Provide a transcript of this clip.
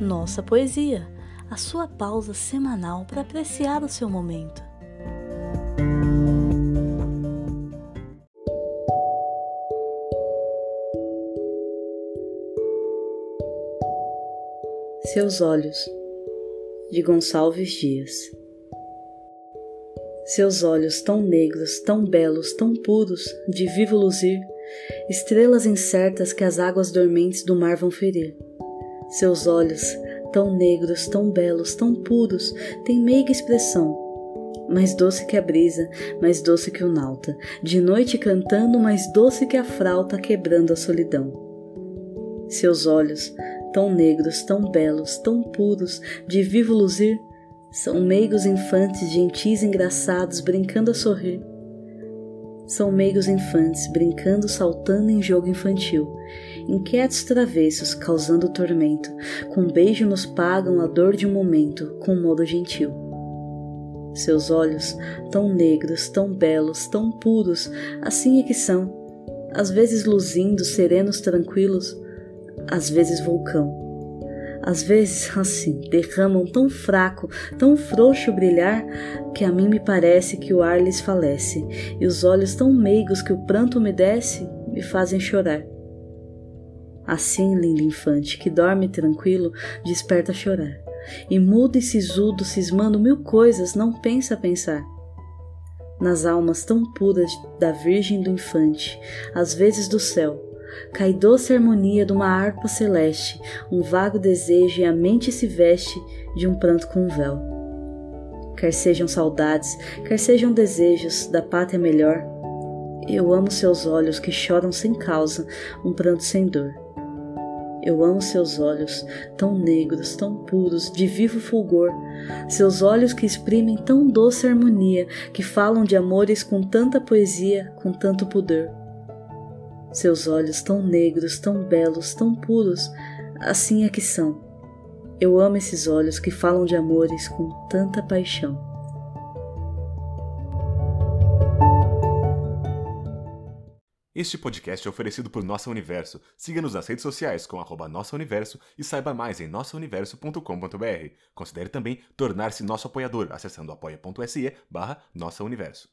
Nossa Poesia, a sua pausa semanal para apreciar o seu momento. Seus olhos, de Gonçalves Dias. Seus olhos tão negros, tão belos, tão puros, de vivo luzir, estrelas incertas que as águas dormentes do mar vão ferir. Seus olhos, tão negros, tão belos, tão puros, têm meiga expressão, mais doce que a brisa, mais doce que o nauta, de noite cantando, mais doce que a frauta quebrando a solidão. Seus olhos, tão negros, tão belos, tão puros, de vivo luzir, são meigos infantes, gentis engraçados, brincando a sorrir. São meigos infantes, brincando, saltando em jogo infantil. Inquietos travessos, causando tormento, com beijo nos pagam a dor de um momento, com modo gentil. Seus olhos, tão negros, tão belos, tão puros, assim é que são, às vezes luzindo, serenos, tranquilos, às vezes vulcão às vezes, assim, derramam tão fraco, tão frouxo brilhar, que a mim me parece que o ar lhes falece, e os olhos tão meigos que o pranto umedece me fazem chorar. Assim, lindo infante, que dorme tranquilo, desperta a chorar, e mudo e sisudo, cismando mil coisas, não pensa a pensar. Nas almas tão puras da Virgem do Infante, às vezes do céu, Cai doce harmonia de uma harpa celeste, um vago desejo e a mente se veste de um pranto com um véu. Quer sejam saudades, quer sejam desejos da pátria melhor, eu amo seus olhos que choram sem causa, um pranto sem dor. Eu amo seus olhos, tão negros, tão puros, de vivo fulgor, seus olhos que exprimem tão doce harmonia, que falam de amores com tanta poesia, com tanto pudor. Seus olhos tão negros, tão belos, tão puros, assim é que são. Eu amo esses olhos que falam de amores com tanta paixão. Este podcast é oferecido por Nossa Universo. Siga-nos nas redes sociais com arroba Nossa Universo e saiba mais em nossauniverso.com.br. Considere também tornar-se nosso apoiador acessando apoia.se barra Nossa Universo.